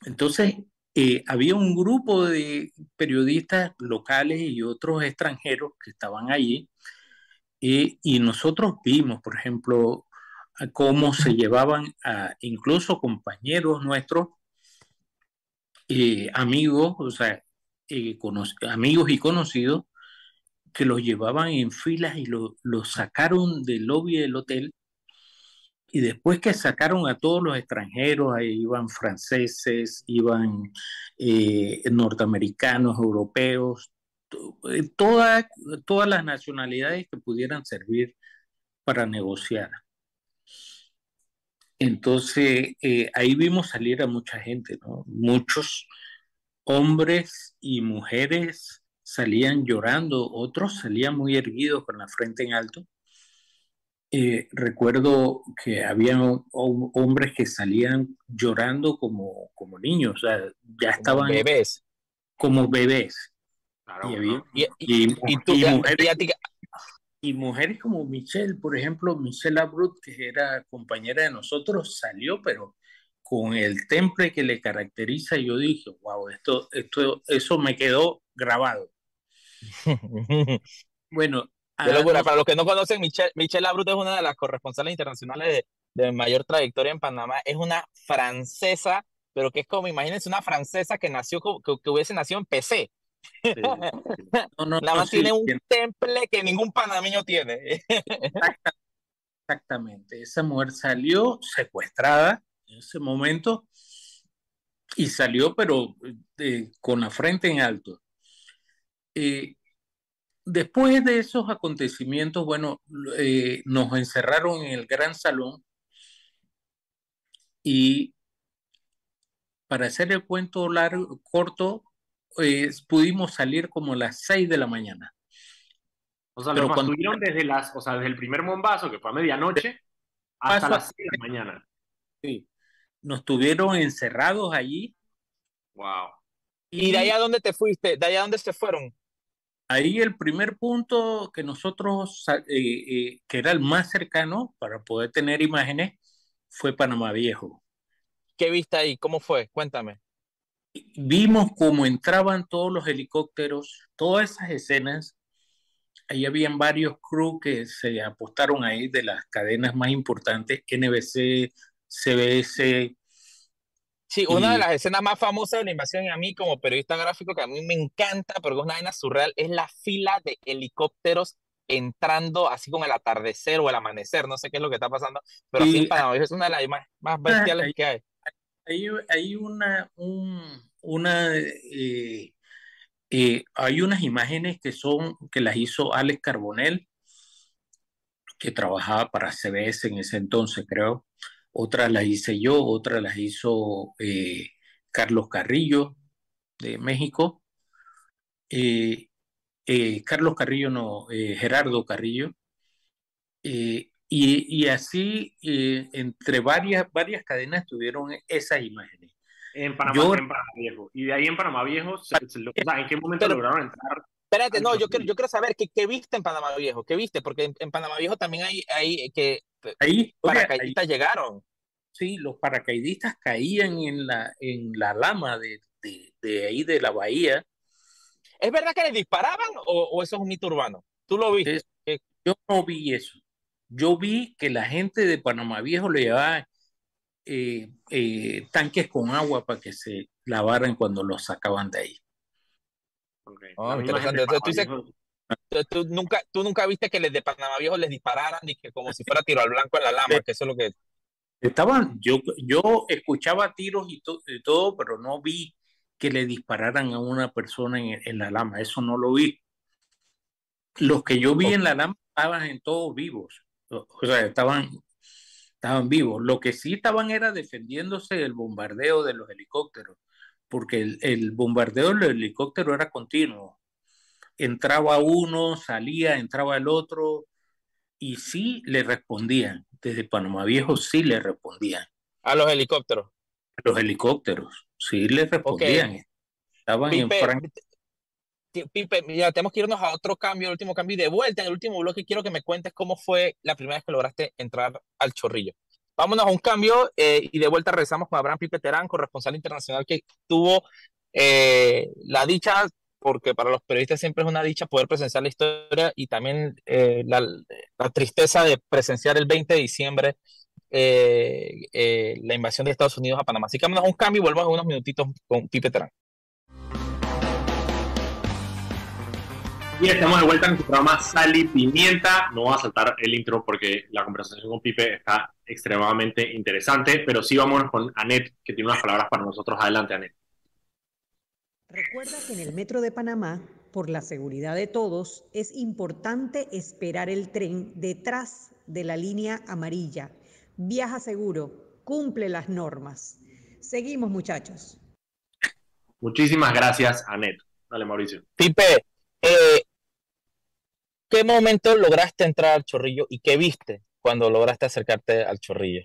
Entonces, eh, había un grupo de periodistas locales y otros extranjeros que estaban allí eh, y nosotros vimos, por ejemplo, cómo se llevaban a incluso compañeros nuestros, eh, amigos, o sea, amigos y conocidos, que los llevaban en filas y los lo sacaron del lobby del hotel y después que sacaron a todos los extranjeros, ahí iban franceses, iban eh, norteamericanos, europeos, eh, todas las nacionalidades que pudieran servir para negociar. Entonces, eh, ahí vimos salir a mucha gente. Muchos hombres y mujeres salían llorando, otros salían muy erguidos con la frente en alto eh, recuerdo que había hombres que salían llorando como, como niños, o sea, ya estaban... Bebés. Como bebés. y, mujeres, como Michelle, por ejemplo, Michelle Abrut, que era compañera de nosotros, salió, pero con el temple que le caracteriza, yo dije, wow, esto, esto, eso me quedó grabado. bueno, Para los que no conocen, Michelle, Michelle Abrut es una de las corresponsales internacionales de, mayor trayectoria en Panamá. Es una francesa, pero que es como, imagínense, una francesa que nació, que, que hubiese nacido en PC. Nada más tiene un temple que ningún panameño tiene. Exactamente. Esa mujer salió secuestrada en ese momento y salió, pero eh, con la frente en alto. Eh, Después de esos acontecimientos, bueno, eh, nos encerraron en el gran salón y para hacer el cuento largo, corto, pudimos salir como a las 6 de la mañana. O sea, Pero cuando tuvieron desde las, o sea, desde el primer bombazo, que fue a medianoche, hasta las 6 de la mañana. Sí. Nos tuvieron encerrados allí. Wow. ¿Y de allá dónde te fuiste? ¿De allá dónde se fueron? Ahí el primer punto que nosotros, eh, eh, que era el más cercano para poder tener imágenes, fue Panamá Viejo. ¿Qué viste ahí? ¿Cómo fue? Cuéntame. Vimos cómo entraban todos los helicópteros, todas esas escenas. Ahí habían varios crew que se apostaron ahí de las cadenas más importantes, NBC, CBS, Sí, una de las escenas más famosas de la invasión y a mí como periodista gráfico que a mí me encanta, pero es una vaina surreal, es la fila de helicópteros entrando así con el atardecer o el amanecer, no sé qué es lo que está pasando, pero sí, es una de las más, más bestiales que hay. Hay, hay una, una eh, eh, hay unas imágenes que son, que las hizo Alex Carbonell, que trabajaba para CBS en ese entonces, creo otras las hice yo, otras las hizo eh, Carlos Carrillo de México, eh, eh, Carlos Carrillo no, Gerardo Carrillo, y, y, así entre varias, varias cadenas tuvieron esas imágenes. En Panamá, en Panamá Viejo. Y de ahí en Panamá Viejo, ¿en qué momento lograron entrar? Espérate, no, yo quiero, yo quiero saber qué, qué viste en Panamá Viejo, qué viste, porque en, Panamá Viejo también hay, hay que ahí, paracaidistas llegaron. Sí, los paracaidistas caían en la, en la lama de, de, de ahí de la bahía. ¿Es verdad que les disparaban o, o eso es un mito urbano? ¿Tú lo viste? yo no vi eso. Yo vi que la gente de Panamá Viejo le llevaba eh, eh, tanques con agua para que se lavaran cuando los sacaban de ahí. Oh, interesante. tú, nunca, tú nunca viste que les de Panamá Viejo les dispararan y que como si fuera tiro al blanco en la lama, que eso es lo que... Estaban, yo, yo escuchaba tiros y, todo, pero no vi que le dispararan a una persona en, en, la lama, eso no lo vi. Los que yo vi en la lama estaban en todos vivos, o sea, estaban, estaban vivos. Lo que sí estaban era defendiéndose del bombardeo de los helicópteros porque el, el bombardeo del helicóptero era continuo. Entraba uno, salía, entraba el otro, y sí le respondían. Desde Panamá Viejo sí le respondían. A los helicópteros. A los helicópteros, sí le respondían. Estaban Pipe, en Pipe, ya tenemos que irnos a otro cambio, el último cambio y de vuelta. En el último bloque quiero que me cuentes cómo fue la primera vez que lograste entrar al chorrillo. Vámonos a un cambio eh, y de vuelta regresamos con Abraham Pipe Terán, corresponsal internacional que tuvo eh, la dicha, porque para los periodistas siempre es una dicha poder presenciar la historia y también eh, la, tristeza de presenciar el 20 de diciembre la invasión de Estados Unidos a Panamá. Así que vámonos a un cambio y volvemos a unos minutitos con Pipe Terán. Y estamos de vuelta en nuestro programa Sal y Pimienta. No voy a saltar el intro porque la conversación con Pipe está extremadamente interesante, pero sí vámonos con Anet, que tiene unas palabras para nosotros. Adelante, Anet. Recuerda que en el Metro de Panamá, por la seguridad de todos, es importante esperar el tren detrás de la línea amarilla. Viaja seguro, cumple las normas. Seguimos, muchachos. Muchísimas gracias, Anet. Dale, Mauricio. Pipe, qué momento lograste entrar al chorrillo y qué viste cuando lograste acercarte al chorrillo?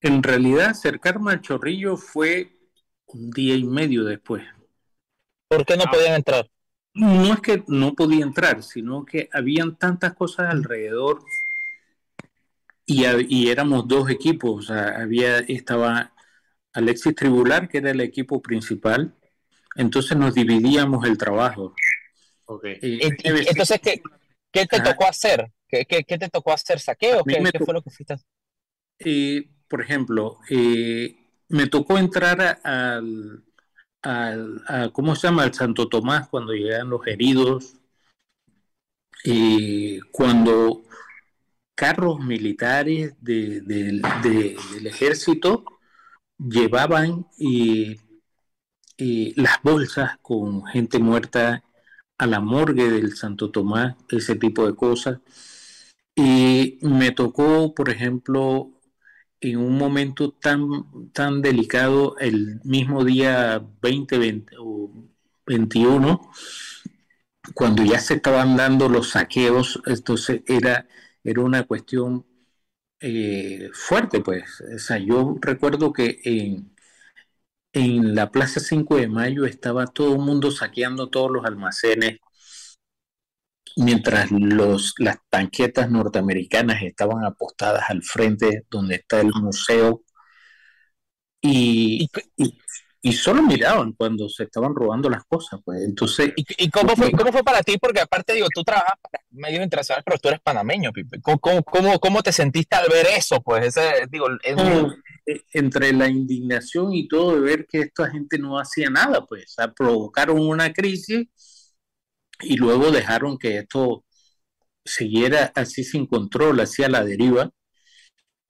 En realidad, acercarme al chorrillo fue un día y medio después. ¿Por qué no ah. podían entrar? No es que no podía entrar, sino que habían tantas cosas alrededor y, y éramos dos equipos. O sea, había, estaba Alexis Tribular, que era el equipo principal, entonces nos dividíamos el trabajo. Okay. entonces, ¿qué, ¿Qué te tocó hacer? ¿Qué, qué, qué te tocó hacer? ¿Saqueo? ¿Qué, ¿Qué, fue lo que fuiste eh, por ejemplo, eh, me tocó entrar al, al a, ¿cómo se llama? Al Santo Tomás cuando llegan los heridos. Eh, cuando carros militares de, de, del ejército llevaban las bolsas con gente muerta a la morgue del Santo Tomás, ese tipo de cosas. Y me tocó, por ejemplo, en un momento tan, tan delicado, el mismo día 20, o 21, cuando ya se estaban dando los saqueos, entonces era, era una cuestión eh, fuerte, pues. O sea, yo recuerdo que en, en la Plaza 5 de Mayo estaba todo el mundo saqueando todos los almacenes, mientras los, las tanquetas norteamericanas estaban apostadas al frente donde está el museo y, y, solo miraban cuando se estaban robando las cosas. Pues. Entonces, ¿Y, cómo, fue, cómo fue para ti? Porque aparte, digo, tú trabajas para medios internacionales, pero tú eres panameño, ¿Cómo, cómo, cómo te sentiste al ver eso? Pues ese, digo, eh, entre la indignación y todo de ver que esta gente no hacía nada, pues provocaron una crisis y luego dejaron que esto siguiera así sin control, hacia la deriva.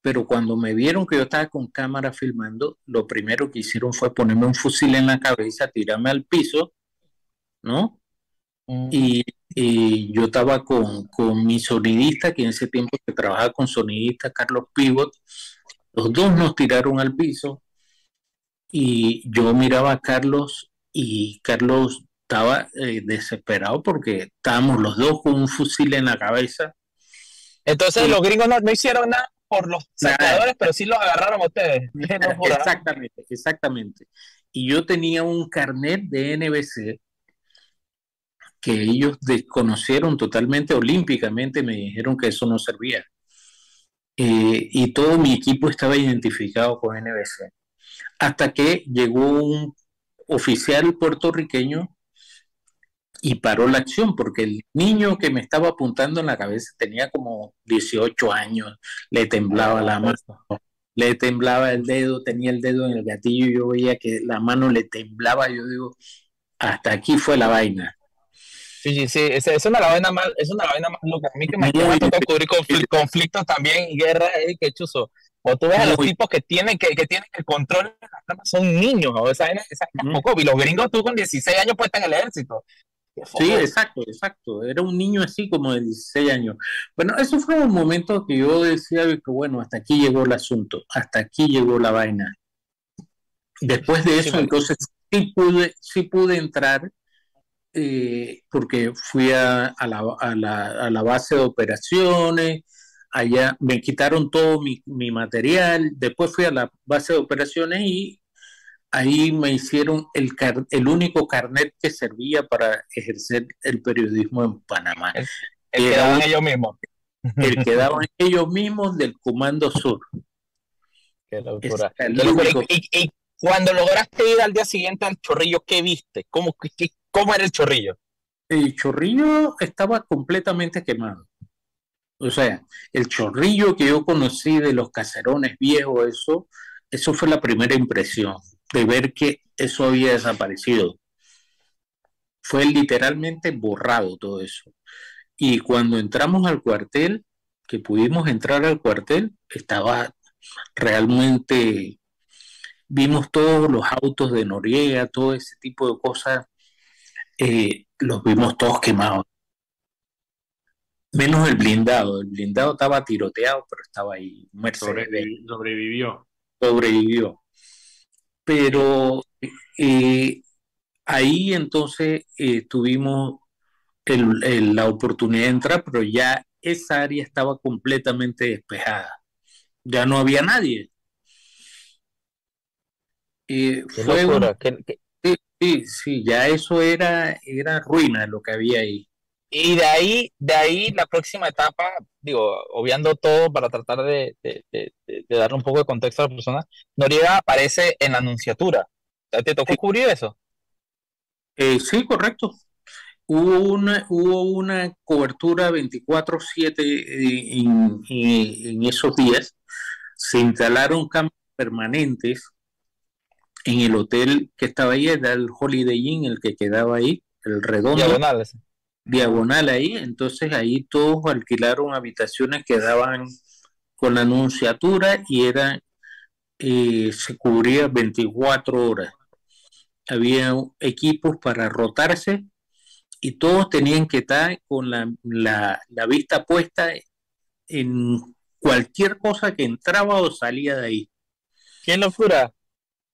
Pero cuando me vieron que yo estaba con cámara filmando, lo primero que hicieron fue ponerme un fusil en la cabeza, tirarme al piso, ¿no? Mm. Y, y, yo estaba con, con, mi sonidista, que en ese tiempo que trabajaba con sonidista, Carlos Pivot, los dos nos tiraron al piso y yo miraba a Carlos y Carlos estaba eh, desesperado porque estábamos los dos con un fusil en la cabeza. Entonces los gringos no, hicieron nada. por los saqueadores, pero sí los agarraron ustedes. exactamente, exactamente. Y yo tenía un carnet de NBC que ellos desconocieron totalmente olímpicamente, me dijeron que eso no servía. Eh, y todo mi equipo estaba identificado con NBC. Hasta que llegó un oficial puertorriqueño y paró la acción, porque el niño que me estaba apuntando en la cabeza tenía como 18 años, le temblaba la mano, le temblaba el dedo, tenía el dedo en el gatillo, yo veía que la mano le temblaba, yo digo, hasta aquí fue la vaina. Sí, sí, sí, es, es, una vaina más, es una vaina más loca. A mí que me tocado cubrir conflictos también y guerra, es que chuzo. O tú ves a los tipos que tienen, que, que tienen el control son niños, o esa, esa, y los gringos tú con 16 años puestos en el ejército. Sí, exacto, exacto. Era un niño así como de 16 años. Bueno, eso fue un momento que yo decía que, bueno, hasta aquí llegó el asunto, hasta aquí llegó la vaina. Después de eso, entonces sí pude, sí pude entrar, eh, porque fui a, a, la, a, la, a, la, base de operaciones, allá me quitaron todo mi, mi material, después fui a la base de operaciones y ahí me hicieron el, el único carnet que servía para ejercer el periodismo en Panamá. El, que daban ellos mismos. El que daban ellos mismos del Comando Sur. Qué locura. Y, cuando lograste ir al día siguiente al chorrillo, ¿qué viste? ¿Cómo, cómo era el chorrillo? El chorrillo estaba completamente quemado. O sea, el chorrillo que yo conocí de los caserones viejos, eso, eso fue la primera impresión de ver que eso había desaparecido. Fue literalmente borrado todo eso. Y cuando entramos al cuartel, que pudimos entrar al cuartel, estaba realmente, vimos todos los autos de Noriega, todo ese tipo de cosas, eh, los vimos todos quemados. Menos el blindado, el blindado estaba tiroteado, pero estaba ahí. sobrevivió. Sobrevivió pero eh, ahí entonces eh, tuvimos la oportunidad de entrar, pero ya esa área estaba completamente despejada. Ya no había nadie. Eh, fue sí, sí, ya eso era, era ruina lo que había ahí. Y de ahí, de ahí la próxima etapa, digo, obviando todo para tratar de, darle un poco de contexto a la persona, Noriega aparece en la anunciatura. ¿Te tocó cubrir eso? Eh, sí, correcto. Hubo una, hubo una cobertura 24-7 en, en, esos días. Se instalaron cámaras permanentes en el hotel que estaba ahí, era el Holiday Inn, el que quedaba ahí, el redondo diagonal ahí, entonces ahí todos alquilaron habitaciones que daban con la anunciatura y era, eh, se cubría 24 horas. Había equipos para rotarse y todos tenían que estar con la, la, vista puesta en cualquier cosa que entraba o salía de ahí. ¿Qué locura?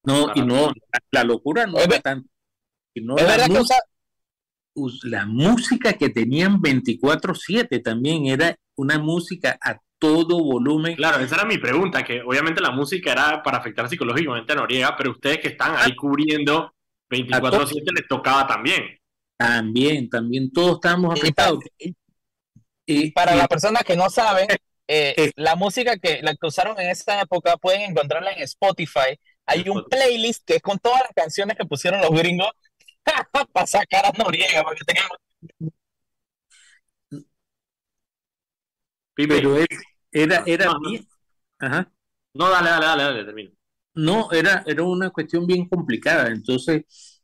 No, y no, la, locura no era tanto. No es verdad que la música que tenían 24/7 también era una música a todo volumen. Claro, esa era mi pregunta, que obviamente la música era para afectar psicológicamente a Noriega, pero ustedes que están ahí cubriendo 24/7 les tocaba también. También, también todos estábamos afectados. Y, para las personas que no saben, eh, eh, la música que, la que usaron en esa época pueden encontrarla en Spotify. Hay un playlist que es con todas las canciones que pusieron los gringos para sacar a Noriega, porque teníamos... Pero era, era no, bien. Ajá. No, dale, dale, dale, dale, termino. No, era, era una cuestión bien complicada. Entonces,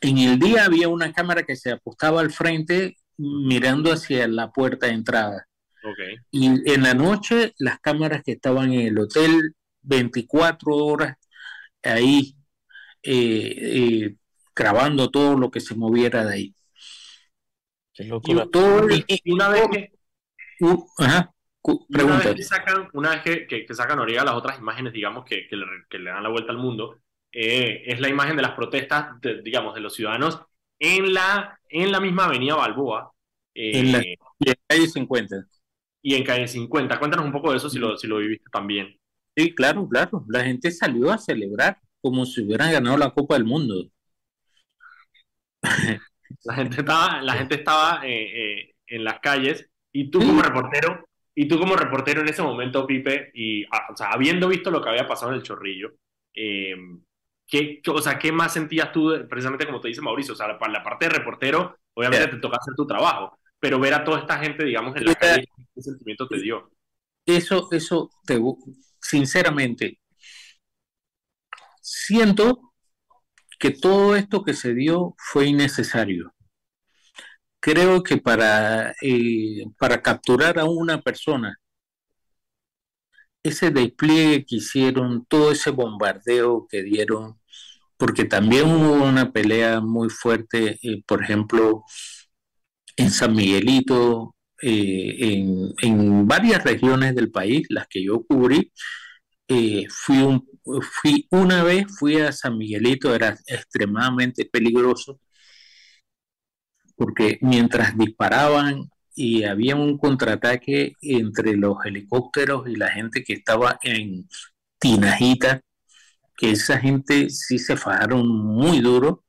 en el día había una cámara que se apostaba al frente mirando hacia la puerta de entrada. Okay. Y en la noche, las cámaras que estaban en el hotel, 24 horas ahí, eh, eh, grabando todo lo que se moviera de ahí. Y, todo, y, una vez que, una vez que sacan, una vez que, que, sacan las otras imágenes, digamos, que, que le, dan la vuelta al mundo, eh, es la imagen de las protestas, digamos, de los ciudadanos en la, en la misma avenida Balboa. En la, calle 50. y en calle 50. Cuéntanos un poco de eso si lo, si lo viviste también. Sí, claro, claro. La gente salió a celebrar como si hubieran ganado la Copa del Mundo. la gente estaba, la gente estaba eh, eh, en las calles y tú como reportero, y tú como reportero en ese momento, Pipe, y ah, o sea, habiendo visto lo que había pasado en el Chorrillo, eh, ¿qué, o sea, ¿qué más sentías tú, precisamente como te dice Mauricio? O sea, para la parte de reportero, obviamente te toca hacer tu trabajo, pero ver a toda esta gente, digamos, en la calle, ¿qué sentimiento te dio? Eso, eso, te, sinceramente, siento que todo esto que se dio fue innecesario. Creo que para, eh, para capturar a una persona, ese despliegue que hicieron, todo ese bombardeo que dieron, porque también hubo una pelea muy fuerte, eh, por ejemplo, en San Miguelito, eh, en, en, varias regiones del país, las que yo cubrí, fui, un, fui una vez, fui a San Miguelito, era extremadamente peligroso, porque mientras disparaban y había un contraataque entre los helicópteros y la gente que estaba en Tinajita, que esa gente sí se fajaron muy duro.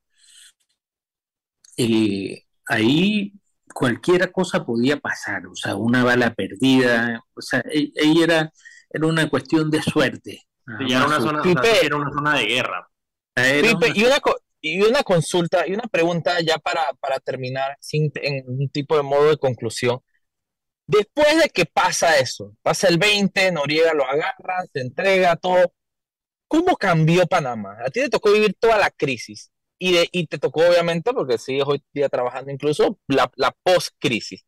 Eh, ahí cualquier cosa podía pasar, o sea, una bala perdida, o sea, e, ahí era, era una cuestión de suerte. era, una zona, era una zona de guerra. y, una, y una consulta y una pregunta ya para, para terminar sin, en un tipo de modo de conclusión. Después de que pasa eso, pasa el 20, Noriega lo agarra, se entrega todo, ¿cómo cambió Panamá? A ti te tocó vivir toda la crisis y, de, y te tocó obviamente, porque sigues hoy día trabajando incluso, la, la post-crisis.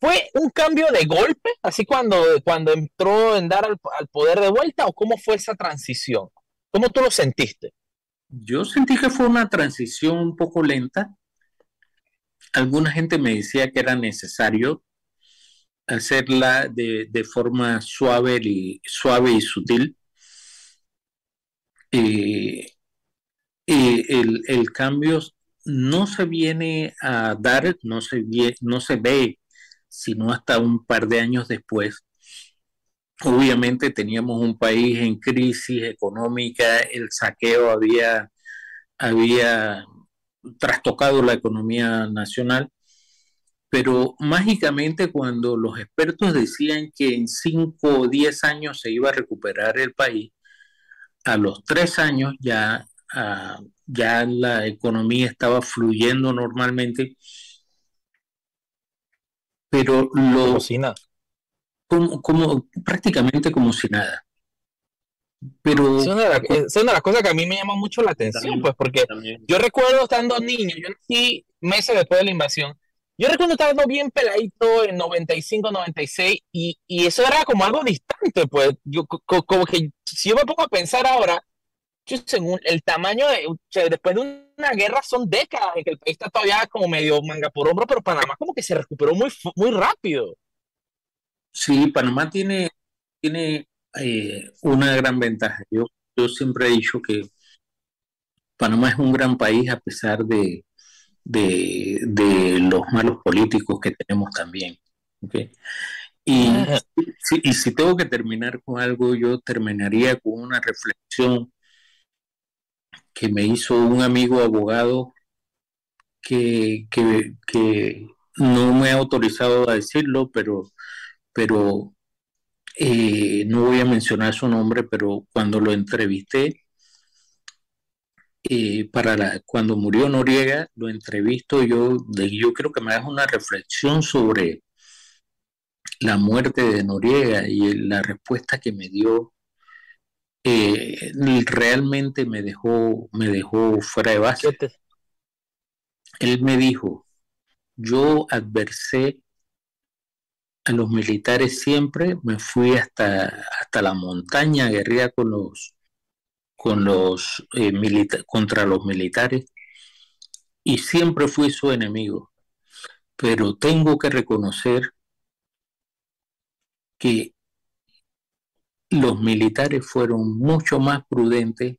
¿Fue un cambio de golpe, así cuando, cuando entró en dar al, al poder de vuelta o cómo fue esa transición? ¿Cómo tú lo sentiste? Yo sentí que fue una transición un poco lenta. Alguna gente me decía que era necesario hacerla de, forma suave y, suave y sutil. Eh, eh, el, cambio no se viene a dar, no se, no se ve, sino hasta un par de años después. Obviamente teníamos un país en crisis económica, el saqueo había, había trastocado la economía nacional, pero mágicamente cuando los expertos decían que en 5 o 10 años se iba a recuperar el país, a los 3 años ya, ah, ya la economía estaba fluyendo normalmente, pero lo como, prácticamente como si nada. Pero es una, de las cosas que a mí me llama mucho la atención, pues porque yo recuerdo estando niño, yo nací meses después de la invasión, yo recuerdo estando bien peladito en 95, 96 y, y eso era como algo distante, pues yo como que si yo me pongo a pensar ahora, según el tamaño de, después de una guerra son décadas en que el país está todavía como medio manga por hombro, pero Panamá como que se recuperó muy, muy rápido. Sí, Panamá tiene, tiene eh, una gran ventaja. Yo, yo siempre he dicho que Panamá es un gran país a pesar de, de, los malos políticos que tenemos también. Y, si, y si tengo que terminar con algo, yo terminaría con una reflexión que me hizo un amigo abogado que, que, no me ha autorizado a decirlo, pero pero eh, no voy a mencionar su nombre, pero cuando lo entrevisté, eh, para la, cuando murió Noriega, lo entrevisto yo, de, yo creo que me haga una reflexión sobre la muerte de Noriega y la respuesta que me dio eh, realmente me dejó, me dejó fuera de base. Él me dijo, yo adversé a los militares siempre, me fui hasta, hasta la montaña, guerrilla con los, con los eh, contra los militares y siempre fui su enemigo. Pero tengo que reconocer que los militares fueron mucho más prudentes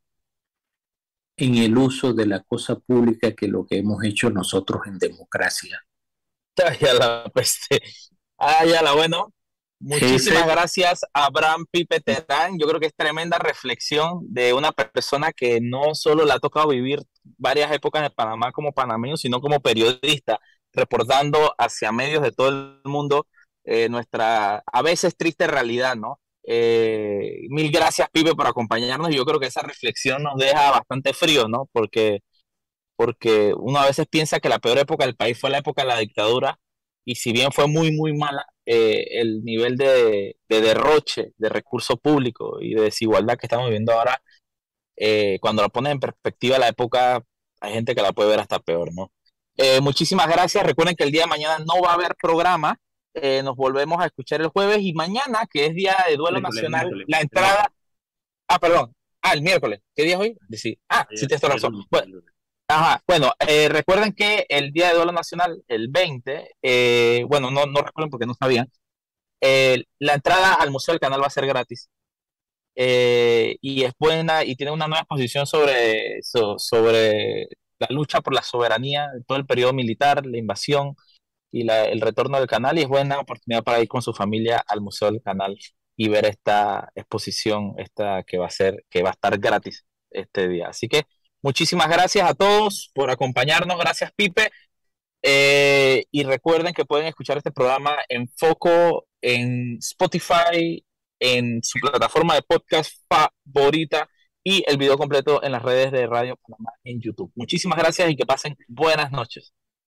en el uso de la cosa pública que lo que hemos hecho nosotros en democracia. la peste. Ya la bueno. Muchísimas gracias a Abraham Pipe Terán. Yo creo que es tremenda reflexión de una persona que no solo le ha tocado vivir varias épocas en Panamá como panameño, sino como periodista, reportando hacia medios de todo el mundo eh, nuestra a veces triste realidad, ¿no? Eh, mil gracias, Pipe, por acompañarnos. Yo creo que esa reflexión nos deja bastante frío, ¿no? Porque, porque uno a veces piensa que la peor época del país fue la época de la dictadura, y si bien fue muy, muy mala, eh, el nivel de, derroche de recursos públicos y de desigualdad que estamos viviendo ahora, eh, cuando la pones en perspectiva la época, hay gente que la puede ver hasta peor, ¿no? Muchísimas gracias. Recuerden que el día de mañana no va a haber programa. Nos volvemos a escuchar el jueves y mañana, que es día de duelo nacional, la entrada. Ah, perdón. Ah, el miércoles. ¿Qué día es hoy? Sí. Ah, sí, tienes razón. Bueno, Ajá, bueno, eh, recuerden que el Día de Duelo Nacional, el 20, eh, bueno, no, no recuerden porque no sabían, eh, la entrada al Museo del Canal va a ser gratis. y es buena y tiene una nueva exposición sobre, sobre la lucha por la soberanía, todo el periodo militar, la invasión y el retorno del canal. Y es buena oportunidad para ir con su familia al Museo del Canal y ver esta exposición esta que va a ser, que va a estar gratis este día. Así que Muchísimas gracias a todos por acompañarnos. Gracias, Pipe. Eh, y recuerden que pueden escuchar este programa en Foco, en Spotify, en su plataforma de podcast favorita y el video completo en las redes de Radio Panamá en YouTube. Muchísimas gracias y que pasen buenas noches.